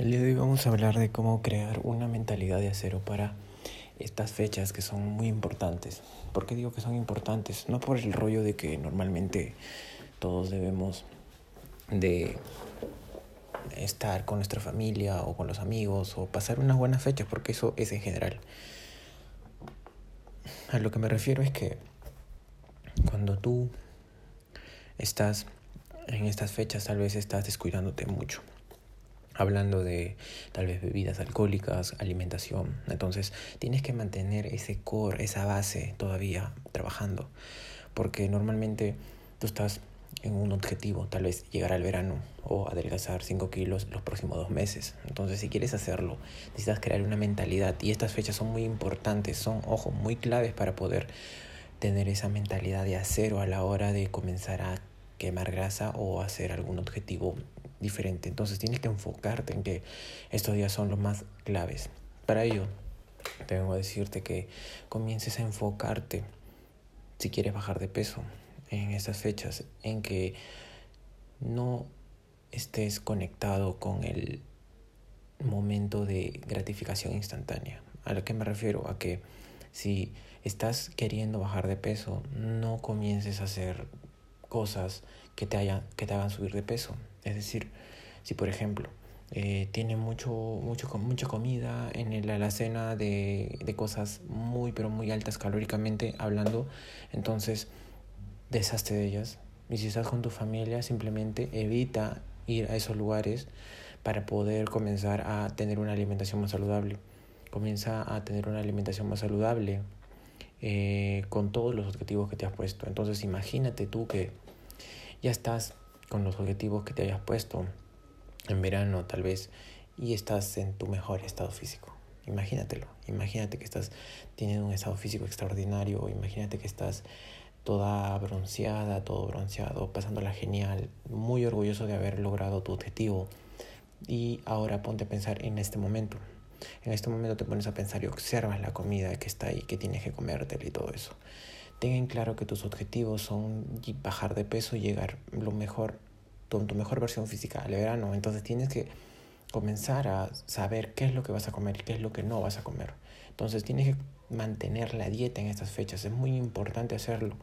El día de hoy vamos a hablar de cómo crear una mentalidad de acero para estas fechas que son muy importantes. ¿Por qué digo que son importantes? No por el rollo de que normalmente todos debemos de estar con nuestra familia o con los amigos o pasar unas buenas fechas, porque eso es en general. A lo que me refiero es que cuando tú estás en estas fechas tal vez estás descuidándote mucho hablando de tal vez bebidas alcohólicas, alimentación. Entonces tienes que mantener ese core, esa base todavía trabajando, porque normalmente tú estás en un objetivo, tal vez llegar al verano o adelgazar 5 kilos los próximos dos meses. Entonces si quieres hacerlo, necesitas crear una mentalidad y estas fechas son muy importantes, son, ojo, muy claves para poder tener esa mentalidad de acero a la hora de comenzar a quemar grasa o hacer algún objetivo diferente. Entonces tienes que enfocarte en que estos días son los más claves. Para ello, tengo que decirte que comiences a enfocarte, si quieres bajar de peso, en estas fechas, en que no estés conectado con el momento de gratificación instantánea. A lo que me refiero a que si estás queriendo bajar de peso, no comiences a hacer cosas que te, haya, que te hagan subir de peso. Es decir, si por ejemplo eh, tiene mucho, mucho, mucha comida en la alacena de, de cosas muy, pero muy altas calóricamente hablando, entonces deshazte de ellas. Y si estás con tu familia, simplemente evita ir a esos lugares para poder comenzar a tener una alimentación más saludable. Comienza a tener una alimentación más saludable eh, con todos los objetivos que te has puesto. Entonces imagínate tú que ya estás con los objetivos que te hayas puesto en verano tal vez y estás en tu mejor estado físico. Imagínatelo, imagínate que estás teniendo un estado físico extraordinario, imagínate que estás toda bronceada, todo bronceado, pasándola genial, muy orgulloso de haber logrado tu objetivo. Y ahora ponte a pensar en este momento. En este momento te pones a pensar y observas la comida que está ahí, que tienes que comértela y todo eso. Ten claro que tus objetivos son bajar de peso y llegar lo mejor, con tu mejor versión física al verano. Entonces tienes que comenzar a saber qué es lo que vas a comer y qué es lo que no vas a comer. Entonces tienes que mantener la dieta en estas fechas. Es muy importante hacerlo.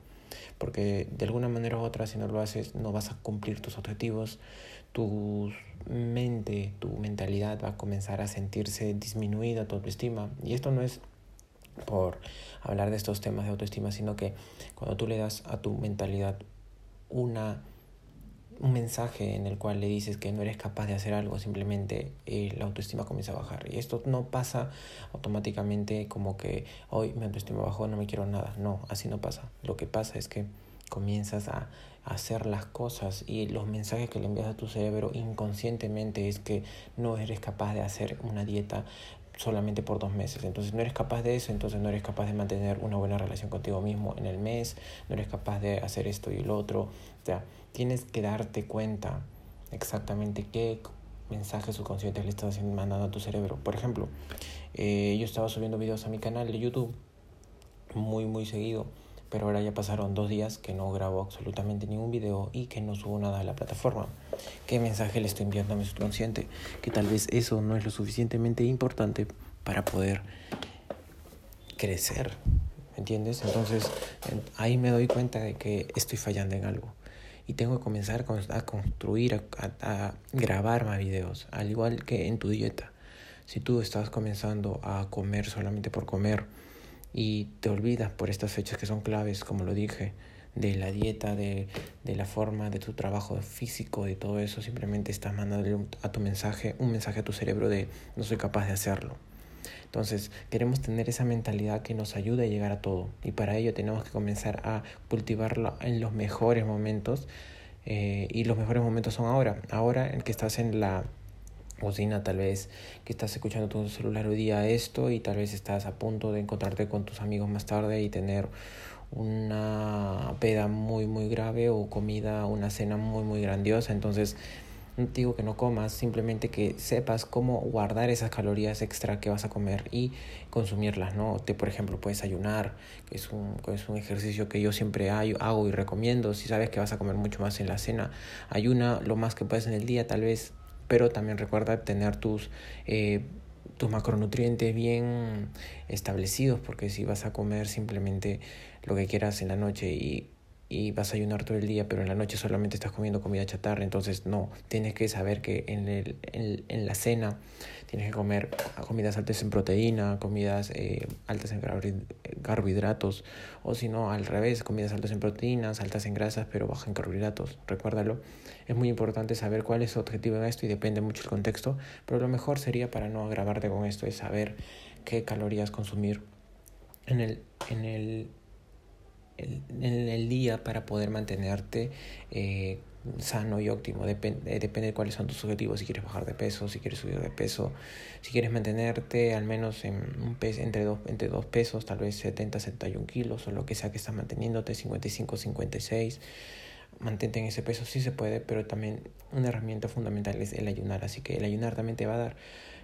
Porque de alguna manera u otra, si no lo haces, no vas a cumplir tus objetivos. Tu mente, tu mentalidad va a comenzar a sentirse disminuida, tu autoestima. Y esto no es por hablar de estos temas de autoestima, sino que cuando tú le das a tu mentalidad una un mensaje en el cual le dices que no eres capaz de hacer algo, simplemente eh, la autoestima comienza a bajar. Y esto no pasa automáticamente como que hoy mi autoestima bajó, no me quiero nada. No, así no pasa. Lo que pasa es que comienzas a hacer las cosas y los mensajes que le envías a tu cerebro inconscientemente es que no eres capaz de hacer una dieta solamente por dos meses. Entonces no eres capaz de eso, entonces no eres capaz de mantener una buena relación contigo mismo en el mes, no eres capaz de hacer esto y lo otro. O sea, tienes que darte cuenta exactamente qué mensajes subconscientes le estás mandando a tu cerebro. Por ejemplo, eh, yo estaba subiendo videos a mi canal de YouTube muy, muy seguido, pero ahora ya pasaron dos días que no grabo absolutamente ningún video y que no subo nada a la plataforma. ¿Qué mensaje le estoy enviando a mi subconsciente? Que tal vez eso no es lo suficientemente importante para poder crecer. ¿Me entiendes? Entonces ahí me doy cuenta de que estoy fallando en algo. Y tengo que comenzar a construir, a, grabar más videos, al igual que en tu dieta. Si tú estás comenzando a comer solamente por comer y te olvidas por estas fechas que son claves, como lo dije, de la dieta, de, de, la forma, de tu trabajo físico, de todo eso, simplemente estás mandando a tu mensaje, un mensaje a tu cerebro de no soy capaz de hacerlo. Entonces, queremos tener esa mentalidad que nos ayude a llegar a todo. Y para ello tenemos que comenzar a cultivarla en los mejores momentos. Eh, y los mejores momentos son ahora. Ahora en que estás en la cocina, tal vez que estás escuchando tu celular hoy día esto y tal vez estás a punto de encontrarte con tus amigos más tarde y tener una peda muy muy grave o comida, una cena muy muy grandiosa. Entonces, no te digo que no comas, simplemente que sepas cómo guardar esas calorías extra que vas a comer y consumirlas, ¿no? Te, por ejemplo, puedes ayunar, que es un, es un ejercicio que yo siempre hago y recomiendo. Si sabes que vas a comer mucho más en la cena, ayuna lo más que puedes en el día, tal vez pero también recuerda tener tus, eh, tus macronutrientes bien establecidos, porque si vas a comer simplemente lo que quieras en la noche y y vas a ayunar todo el día, pero en la noche solamente estás comiendo comida chatarra, entonces no, tienes que saber que en, el, en, la cena tienes que comer comidas altas en proteína, comidas eh, altas en carbohidratos, o si no, al revés, comidas altas en proteínas, altas en grasas, pero bajas en carbohidratos, recuérdalo. Es muy importante saber cuál es su objetivo en esto y depende mucho el contexto, pero lo mejor sería para no agravarte con esto es saber qué calorías consumir en el, en el en el día para poder mantenerte eh, sano y óptimo. Depende, depende de cuáles son tus objetivos. Si quieres bajar de peso, si quieres subir de peso, si quieres mantenerte al menos en un peso, entre, dos, entre dos pesos, tal vez 70, 71 kilos o lo que sea que estás manteniéndote, 55, 56. Mantente en ese peso, sí se puede, pero también una herramienta fundamental es el ayunar. Así que el ayunar también te va a dar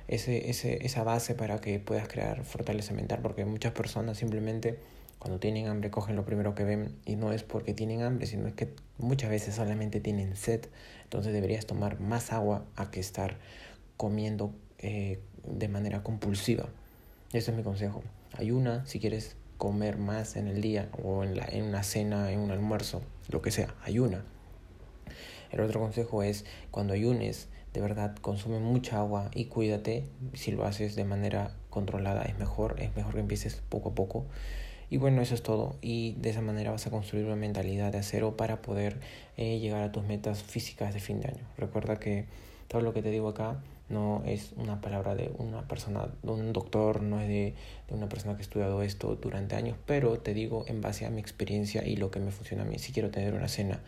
ese, ese, esa base para que puedas crear fortaleza mental, porque muchas personas simplemente cuando tienen hambre cogen lo primero que ven y no es porque tienen hambre, sino es que muchas veces solamente tienen sed. Entonces deberías tomar más agua a que estar comiendo eh, de manera compulsiva. Ese es mi consejo. Ayuna si quieres comer más en el día o en, la, en una cena, en un almuerzo, lo que sea, ayuna. El otro consejo es cuando ayunes, de verdad consume mucha agua y cuídate. Si lo haces de manera controlada es mejor, es mejor que empieces poco a poco. Y bueno, eso es todo. Y de esa manera vas a construir una mentalidad de acero para poder eh, llegar a tus metas físicas de fin de año. Recuerda que todo lo que te digo acá no es una palabra de una persona, de un doctor, no es de, una persona que ha estudiado esto durante años, pero te digo en base a mi experiencia y lo que me funciona a mí. Si quiero tener una cena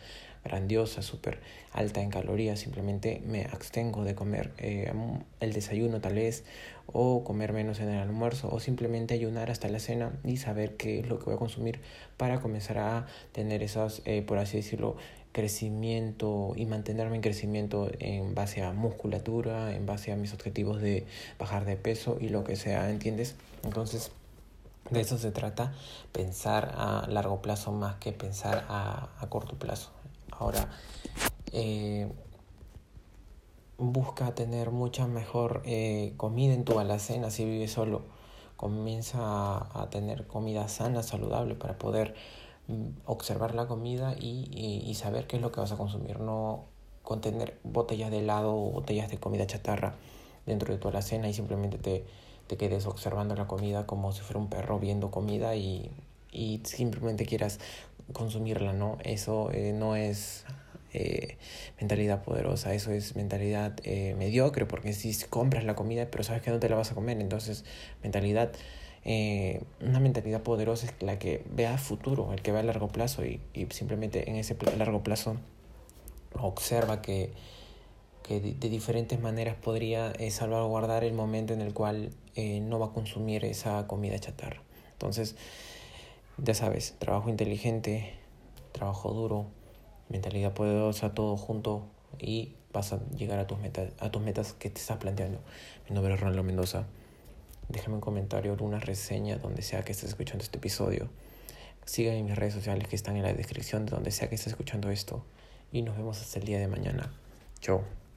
grandiosa, súper alta en calorías, simplemente me abstengo de comer eh, el desayuno tal vez, o comer menos en el almuerzo, o simplemente ayunar hasta la cena y saber qué es lo que voy a consumir para comenzar a tener esas, eh, por así decirlo, crecimiento y mantenerme en crecimiento en base a musculatura, en base a mis objetivos de bajar de peso y lo que sea, ¿entiendes? Entonces, de eso se trata, pensar a largo plazo más que pensar a, a corto plazo. Ahora, eh, busca tener mucha mejor eh, comida en tu alacena si vives solo. Comienza a, tener comida sana, saludable para poder observar la comida y, y, saber qué es lo que vas a consumir. No contener botellas de helado o botellas de comida chatarra dentro de tu alacena y simplemente te, te quedes observando la comida como si fuera un perro viendo comida y, y simplemente quieras consumirla, ¿no? Eso eh, no es eh, mentalidad poderosa, eso es mentalidad eh, mediocre, porque si compras la comida, pero sabes que no te la vas a comer, entonces mentalidad, una mentalidad poderosa es la que vea a futuro, el que ve a largo plazo y, y simplemente en ese largo plazo observa que, que de, diferentes maneras podría salvaguardar el momento en el cual no va a consumir esa comida chatarra. Entonces, ya sabes, trabajo inteligente, trabajo duro, mentalidad poderosa, todo junto y vas a llegar a tus metas, a tus metas que te estás planteando. Mi nombre es Ronaldo Mendoza. Déjame un comentario o una reseña donde sea que estés escuchando este episodio. Sígueme en mis redes sociales que están en la descripción de donde sea que estés escuchando esto. Y nos vemos hasta el día de mañana. Chao.